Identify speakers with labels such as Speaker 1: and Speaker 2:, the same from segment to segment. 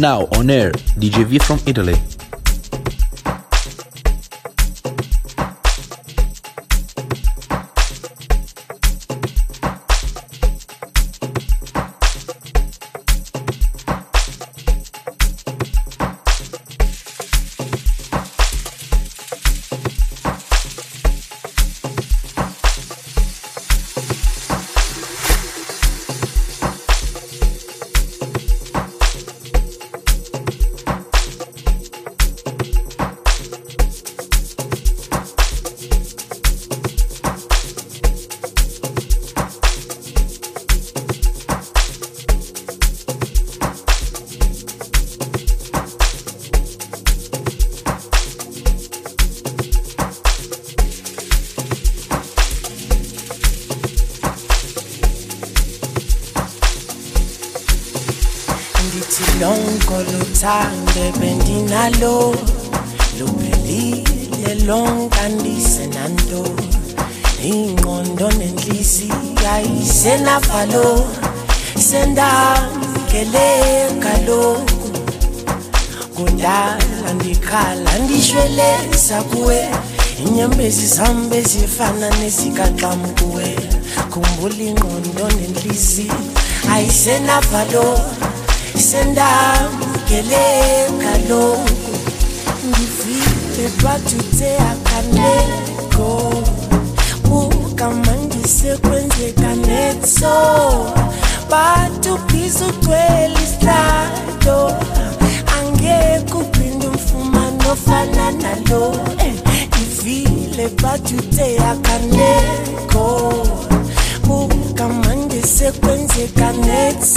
Speaker 1: Now on air, DJ V from Italy.
Speaker 2: valor.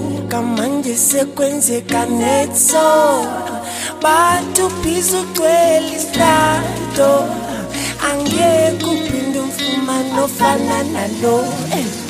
Speaker 2: buka mangisekwenzeka netso. Batubhiza ugcwele isihlalo angeke uphinde umfumane ofana nalo. Eh,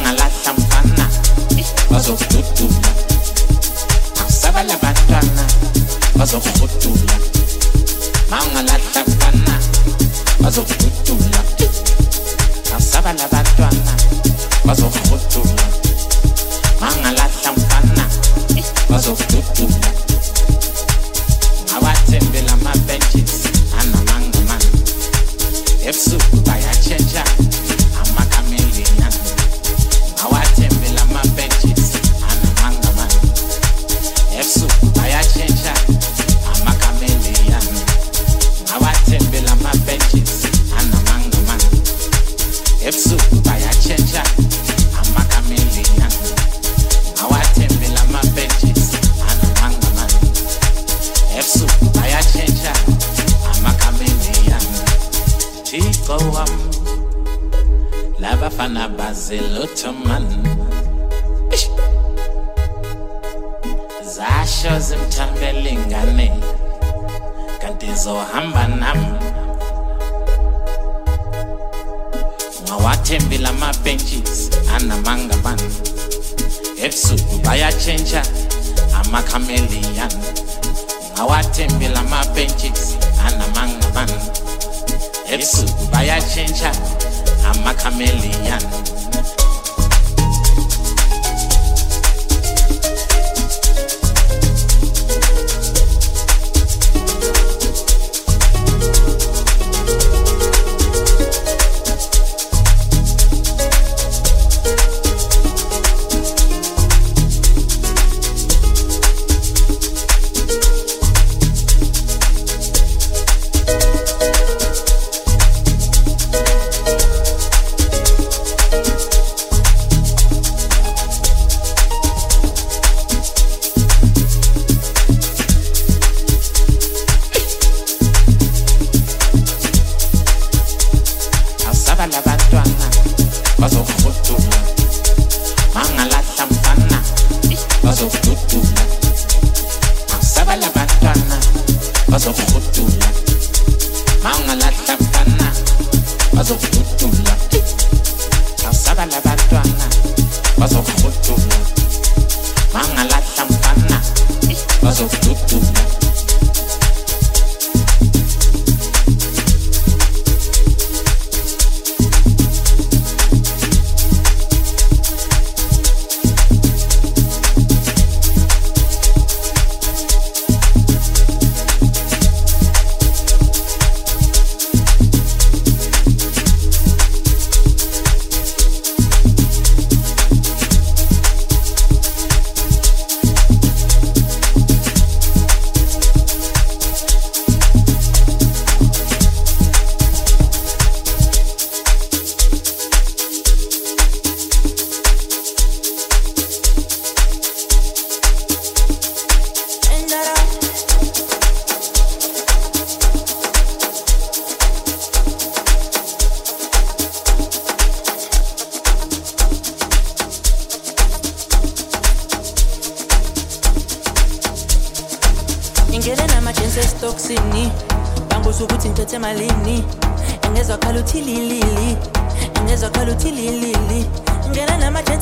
Speaker 2: campana, la campana, vaso tutula. Passava la bandana, vaso tutula. Mamma la campana, vaso tutula. Passava la bandana, vaso tutula. Mamma la campana,
Speaker 3: vaso tutula.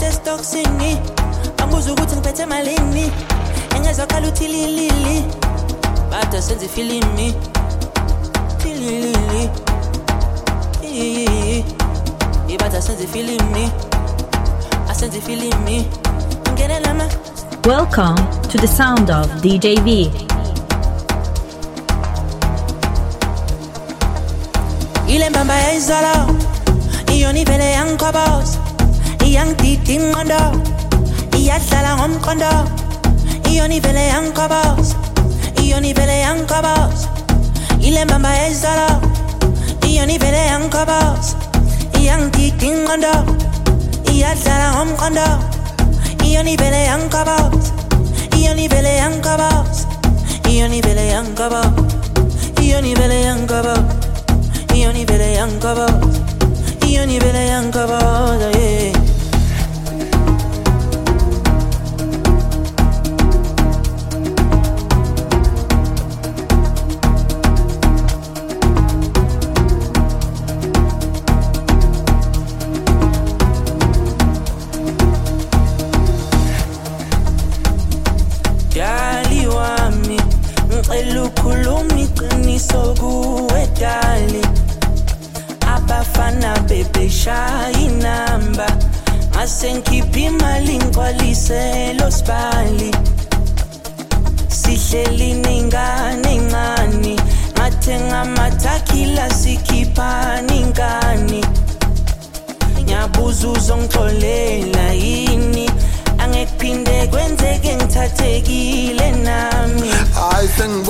Speaker 3: Estoksini ukuthi ngiphethe malini engezwakhala uthi lilili bada ifilimi lilili ibada ifilimi ifilimi
Speaker 4: Welcome to the sound of DJ V.
Speaker 3: ile mbamba yayizolo iyona ivele yangikhoboza iyangidida ingqondo iyadlala ngomqondo iyona ivele yangikhoboza iyona ivele yangikhoboza ile mbamba yayizolo iyona ivele yangikhoboza iyangidida ingqondo iyadlala ngomqondo iyona ivele yangikhoboza iyona ivele yangikhoboza iyona ivele yangikhoboza iyona ivele yangikhoboza Ioni vele yankaba Ioni vele yankaba yeah.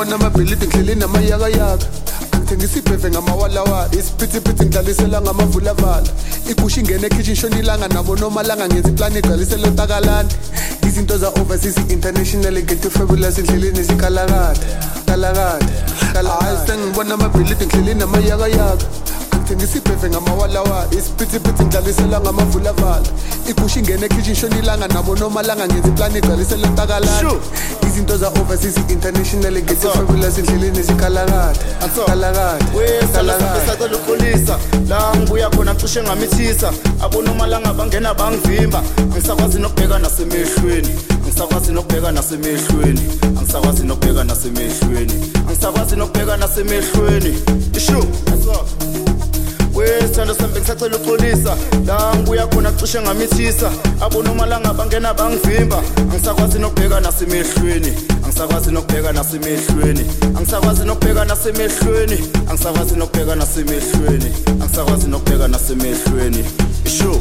Speaker 5: Hayi sengibona amabhilidi ngihleli namayakayaka angithengisa ibheve ngamawalawala isiphithiphithi ngidlalisela ngamavulavala. Igusha ingene ekhishi ishona ilanga nabo nomalanga ngenza iplani igcwalisela takalani izinto za-overseas international ngethi fabulous endleleni zikalakade kalakade hayi sengibona amabhilidi ngihleli namayakayaka. Angithengisa ibheve ngamawalawala isiphithiphithi ngidlalisela ngamavulavala igusha ingene ekhishi ishona ilanga nabo nomalanga ngenza iplani igcwalisela takalani izinto za-overseas international ngethi fabulous endleleni zikalakade kalakade kalakade
Speaker 6: sacela uxolisa la ngibuya khona cishe ngamithisa. Abonomalanga bangena bangivimba. Angisakwazi nokubheka nasemehlweni. Angisakwazi nokubheka nasemehlweni. Angisakwazi nokubheka nasemehlweni. Angisakwazi nokubheka nasemehlweni. Ishu! Wesithando sambe ngisacela uxolisa. La ngibuya khona cishe ngamithisa abonomalanga bangena bangivimba. Angisakwazi nokubheka nasemehlweni angisakwazi nokubheka nasemehlweni angisakwazi nokubheka nasemehlweni angisakwazi nokubheka nasemehlweni angisakwazi nokubheka nasemehlweni isho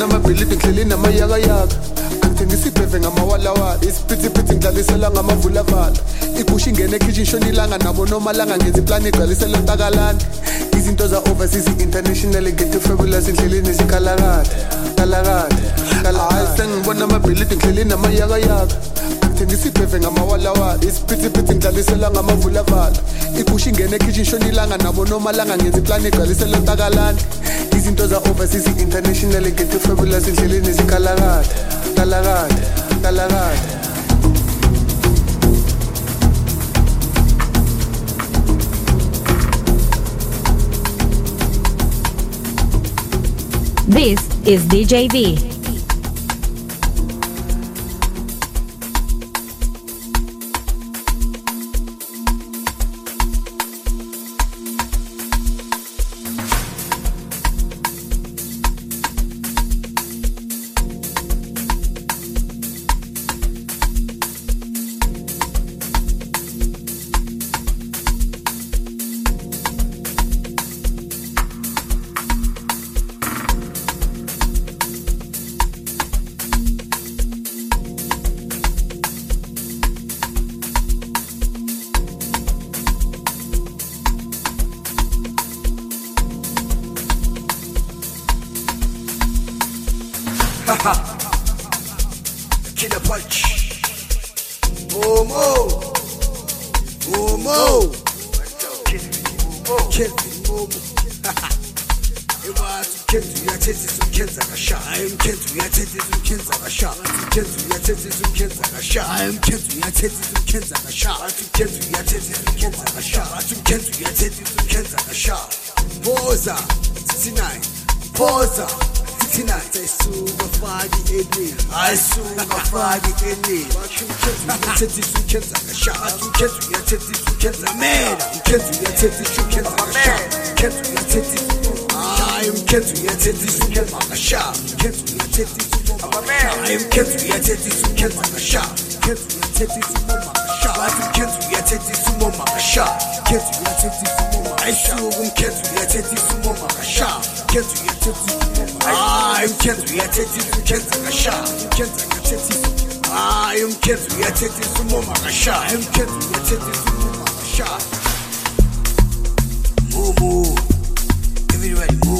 Speaker 5: namabhilidi ngidlele namayakayaka angithengisa ibheve ngamawalawala. Isiphithiphithi ngidlalisela ngamavulavula igushi ingene ekhishi ishonilanga nabo nomalanga ngenza iplani igcwalisela ntakalane izinto za-overseas i-international ngetefabulous endleleni ezikalalade kalalade hayi sengibona amabhilidi ngidlele namayakayaka ngithenge isibheve ngamawalawala isiphithiphithi ngidlalisela ngamavulavala igusha ingene ekhishi shonilanga nabo nomalanga ngenza iplani igcwalisela ntakalani. Izinto za-overseas i-international ngento efabulous endleleni ezikalakada kalakada kalakada
Speaker 4: This is DJV. makasha
Speaker 7: khethu yethetha isimumo ayisuku mkhethu yethetha isimumo makasha khethu yethetha isimumo hayi mkhethu yethetha isimumo khethu kasha khethu yethetha isimumo hayi mkhethu yethetha isimumo makasha mkhethu yethetha isimumo makasha mumu. Everybody move.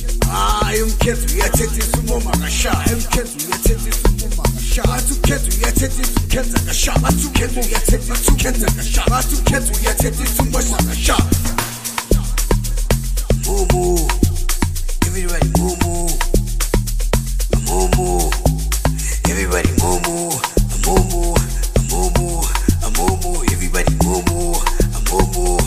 Speaker 7: emkhethi uyathetha isimo makashaya emkhethi uyathetha isimo makashaya bathi ukhethi uyathetha isukhetha kashaya bathi ukhethi uyathetha mumu everybody mumu mumu everybody mumu mumu mumu mumu everybody mumu mumu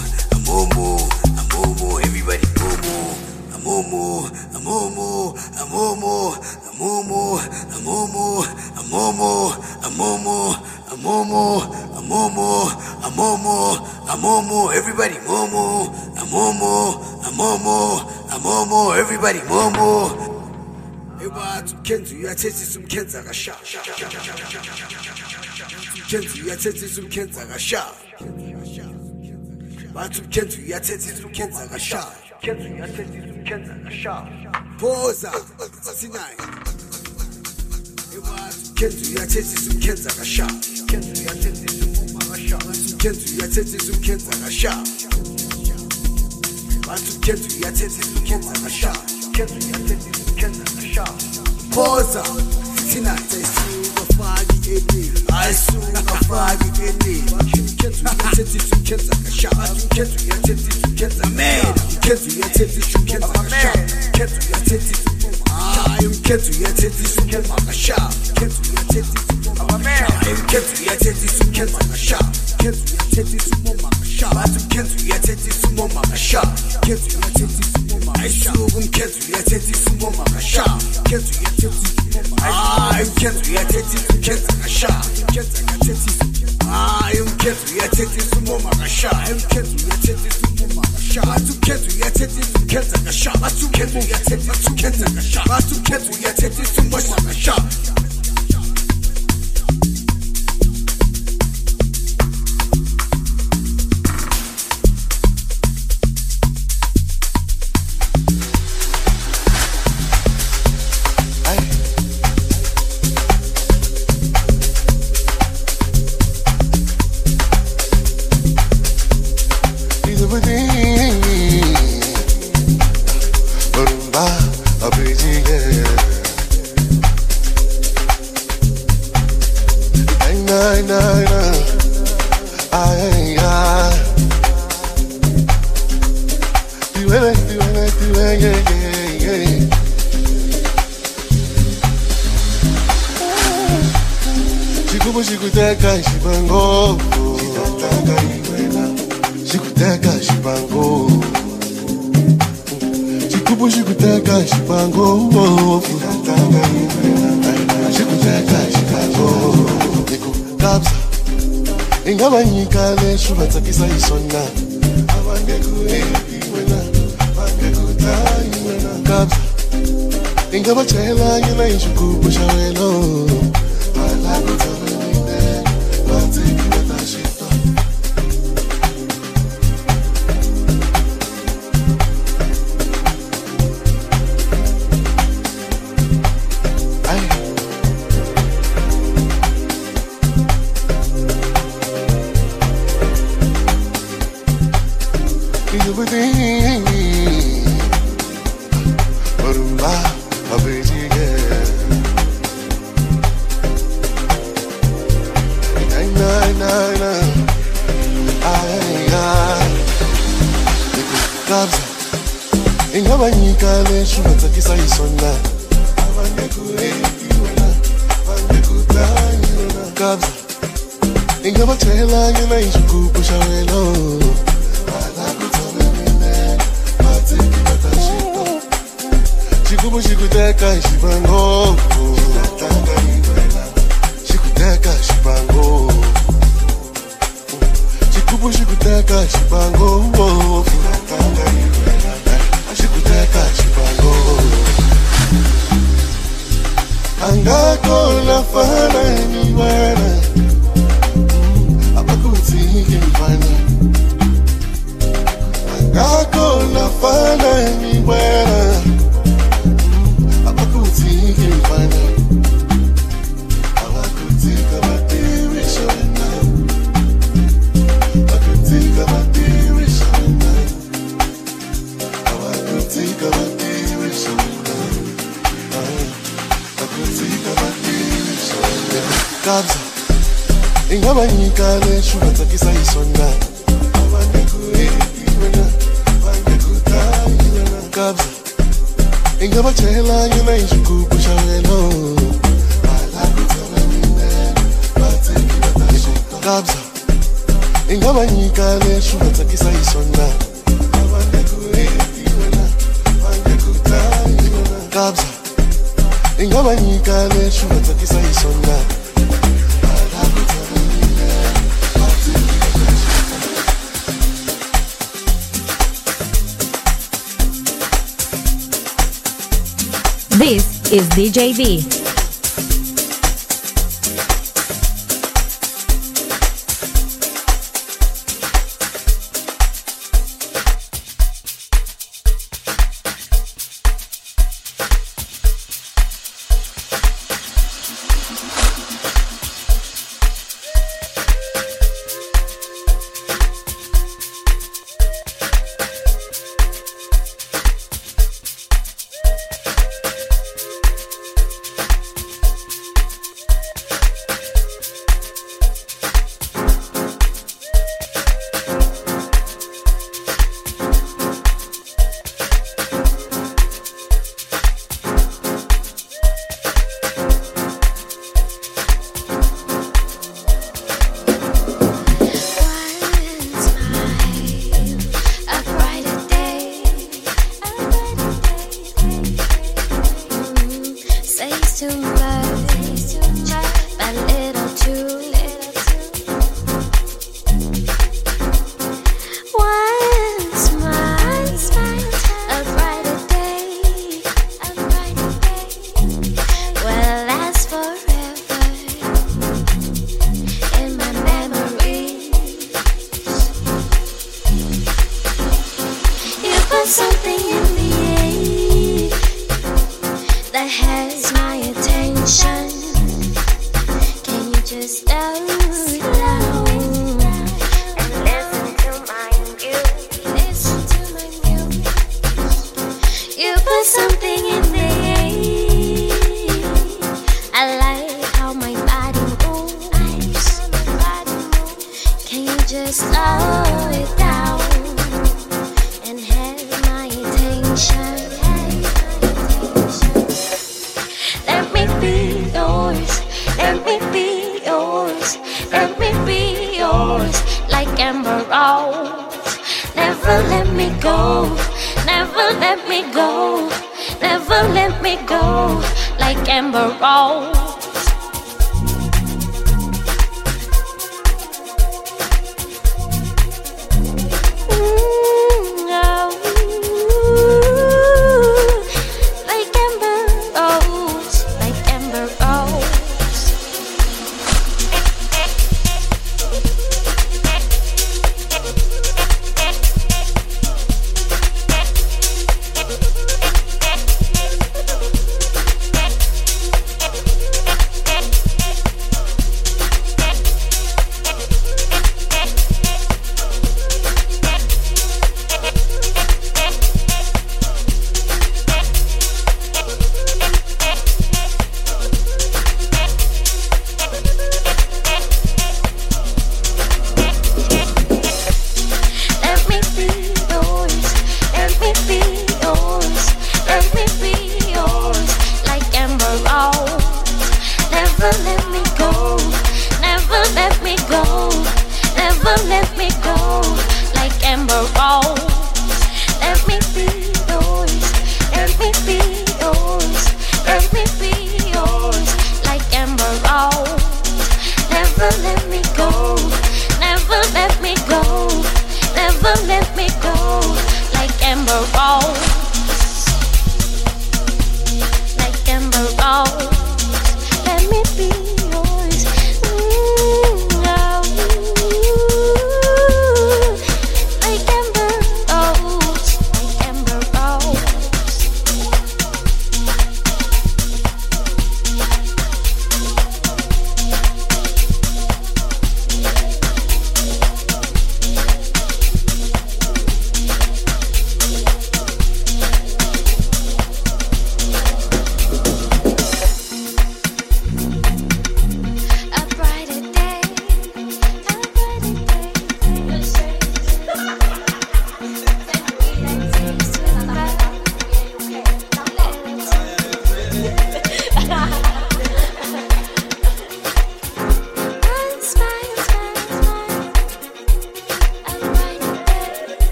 Speaker 7: mumu mumu everybody mumu mumu Mumu Mumu Mumu Mumu Mumu Mumu Mumu Mumu Mumu Mumu Everybody mumu Mumu Mumu Mumu Everybody mumu Ebathi Kentu uyathethisa umkhenza kasha Kentu uyathethisa umkhenza kasha Bathi Kentu uyathethisa umkhenza kasha Kentu uyathethisa Ken Sharp. Boza, Sinai. Kenzu yathethe simkhenza kasha Kenzu yathethe simuma kasha Kenzu yathethe simkhenza kasha Bantu Kenzu yathethe simkhenza kasha Kenzu yathethe simkhenza kasha Boza, Sinai. Ayisukafaki enile Ayisukafaki enile Kenzo, you're tempted to kill the man. Kenzo, you're tempted to kill the ketu ya teti I'm ketu ya teti suken makasha ketu ya teti I'm ketu ya teti suken makasha ketu ya teti sumo makasha Batum ketu ya teti sumo makasha ketu ya teti sumo makasha Aishu ogum ketu ya teti sumo makasha ketu ya teti I'm ketu ya
Speaker 8: you could. I like it. bacela nyina izvikukushawelo kabza i nga va nyika leswi va tsakisa kabza i nga va nyika leswi va
Speaker 4: tsakisa is DJ V.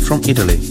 Speaker 4: from Italy.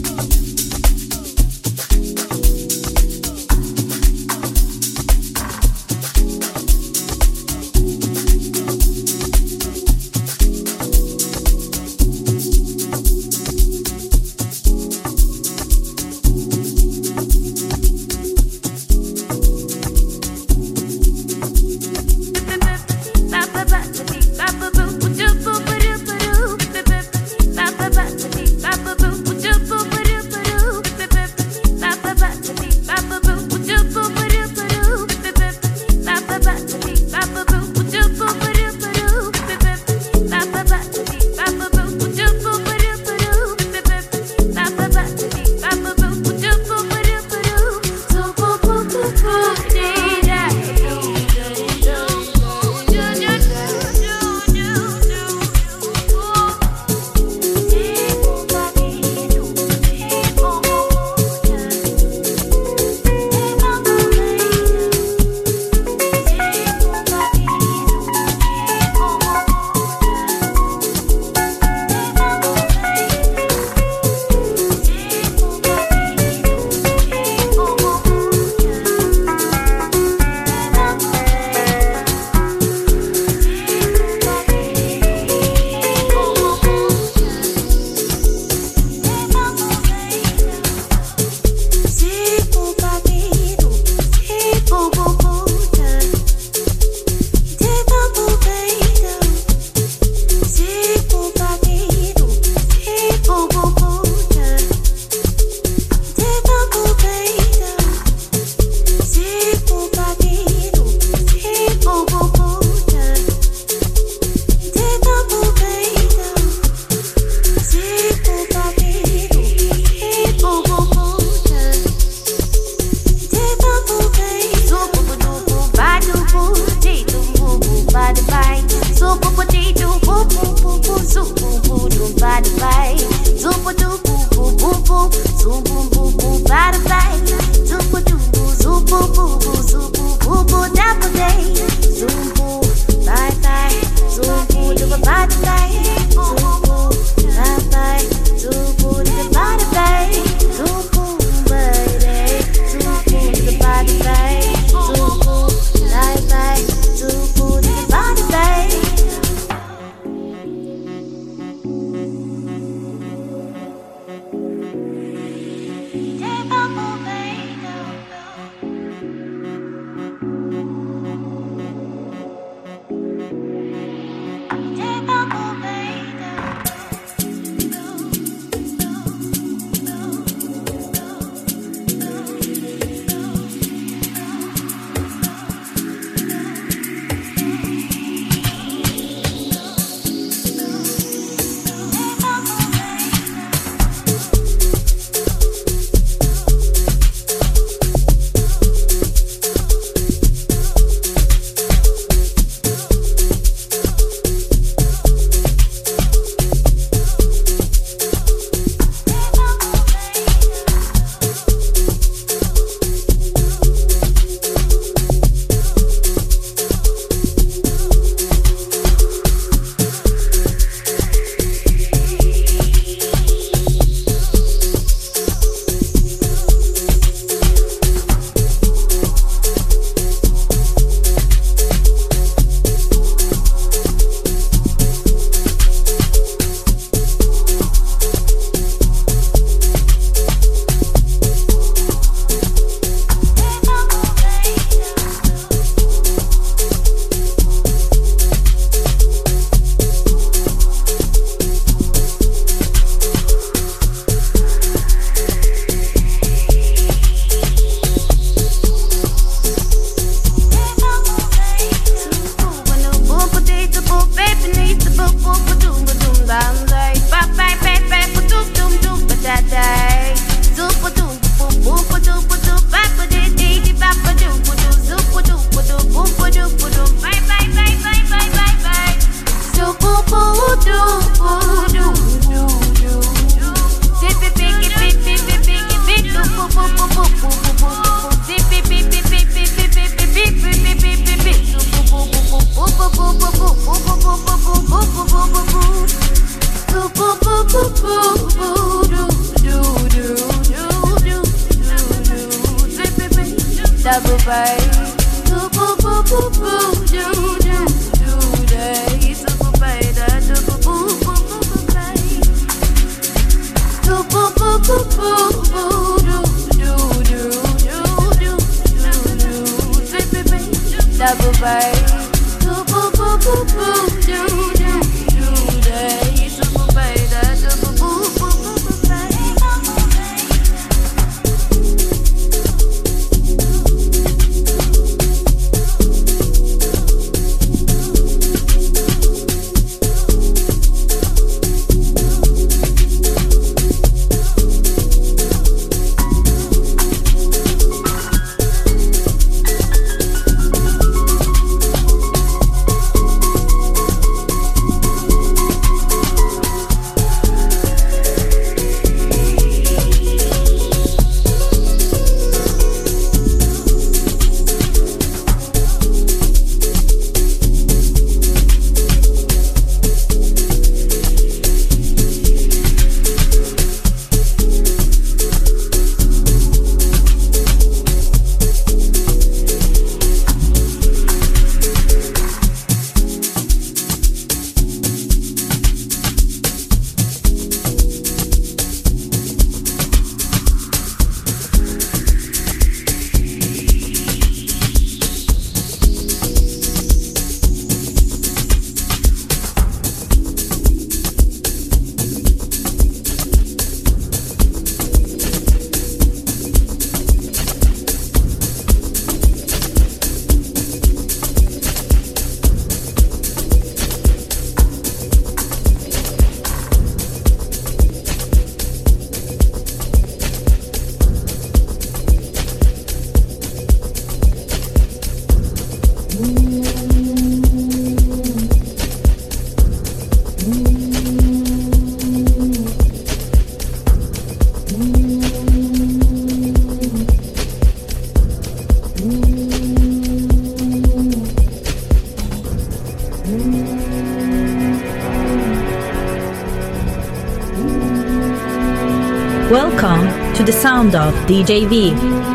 Speaker 4: sound of
Speaker 9: DJV.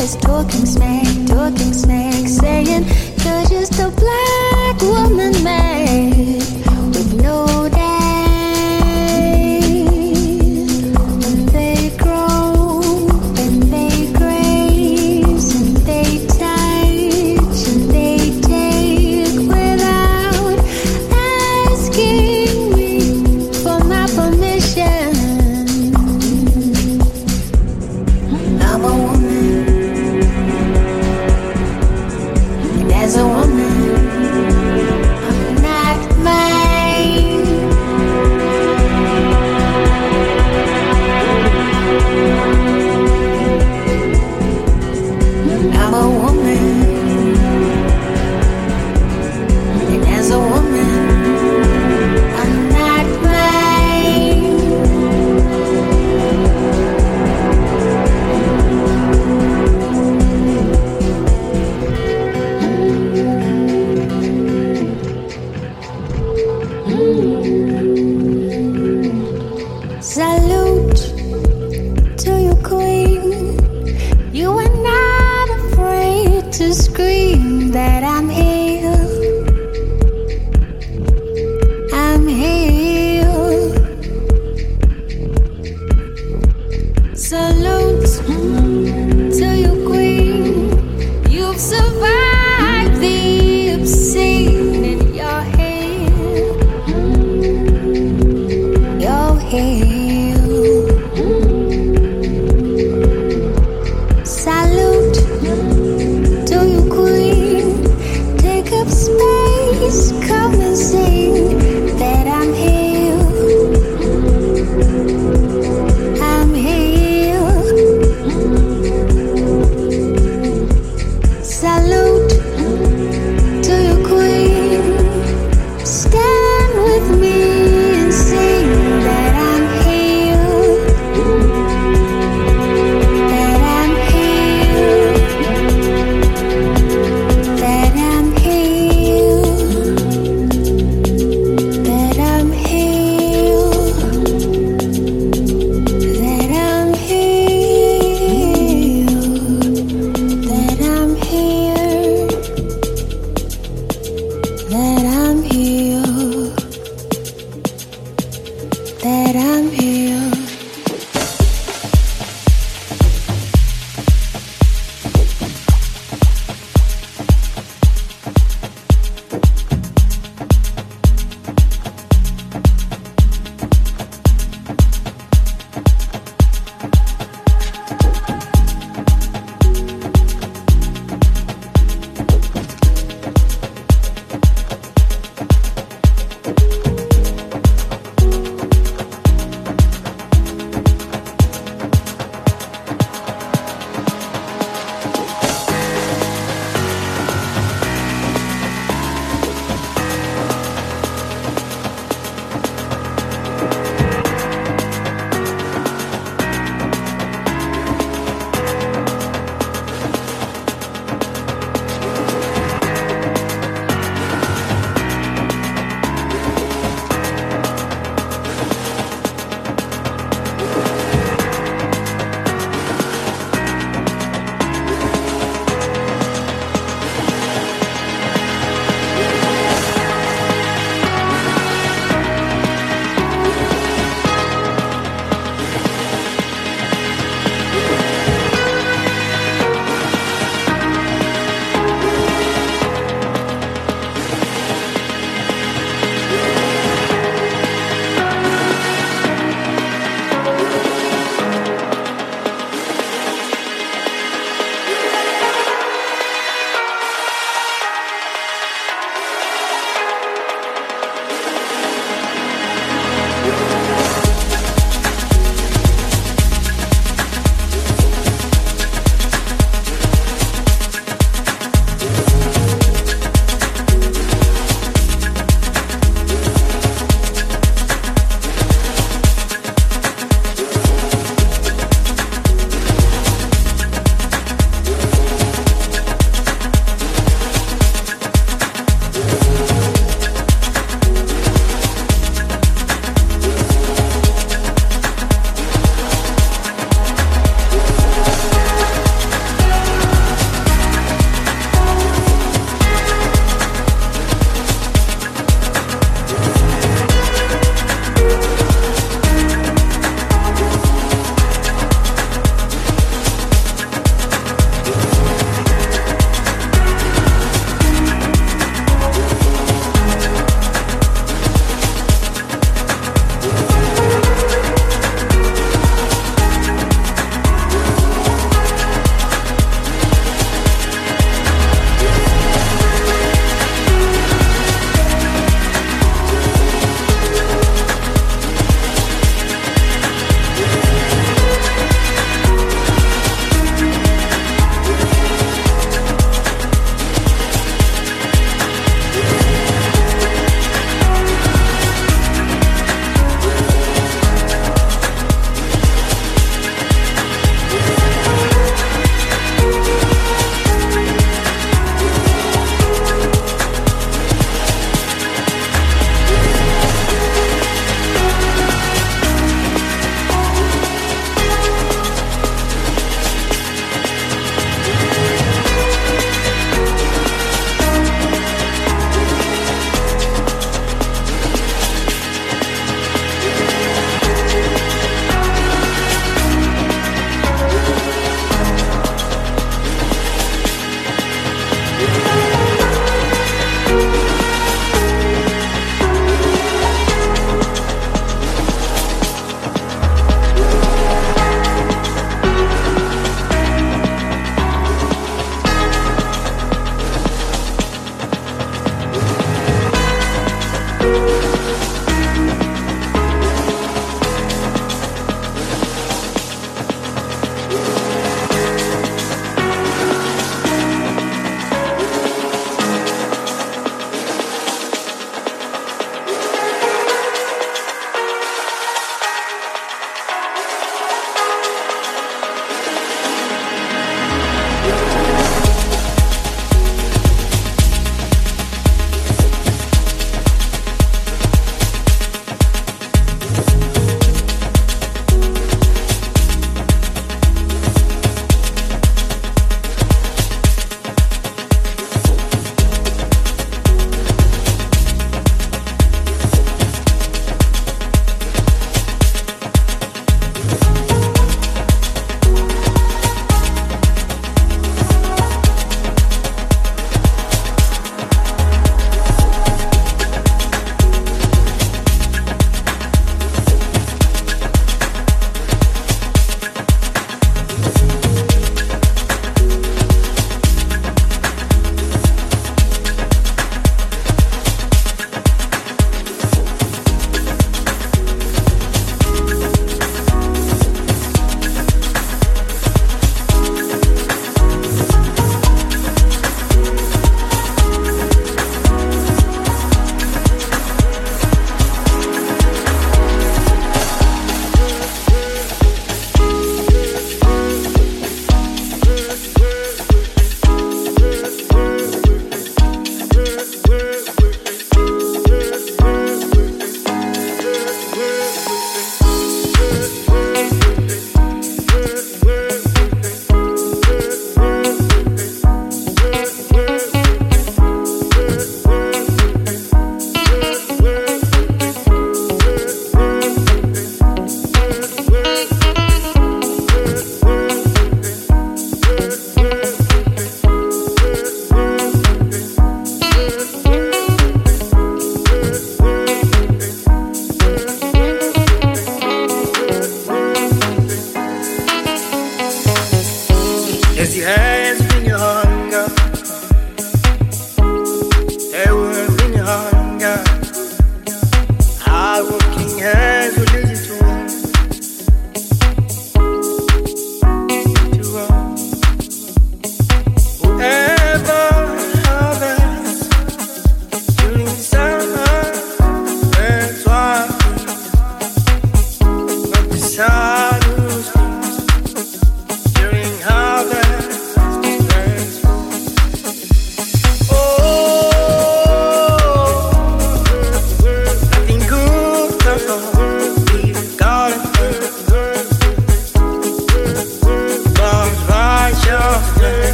Speaker 9: us talking smack, talking smack, saying you're just a black woman,
Speaker 1: man.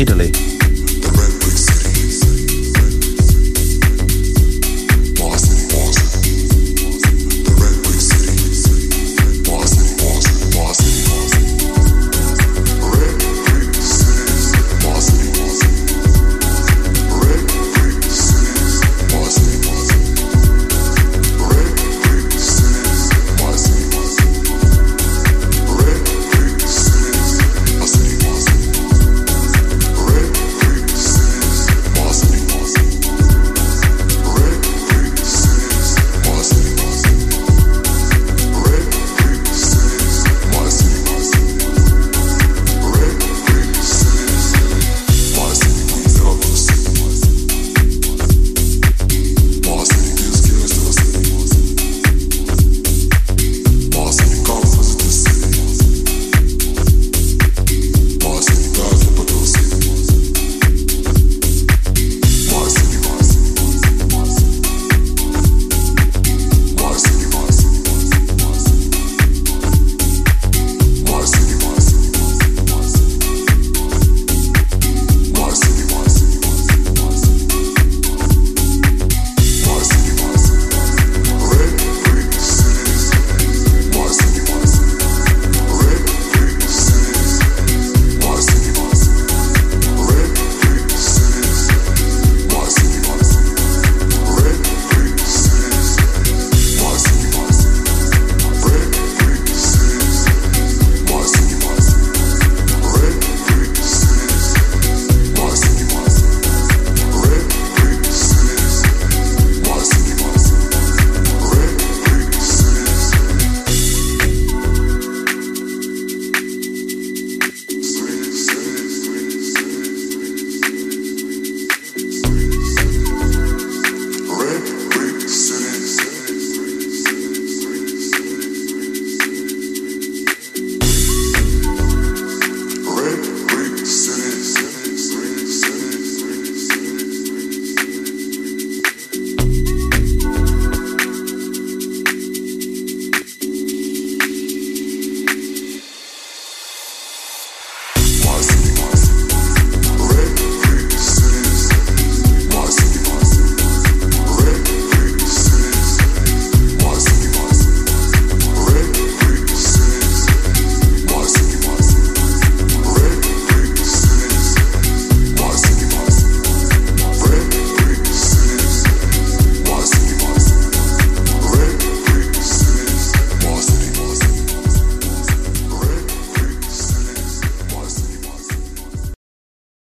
Speaker 1: Italy.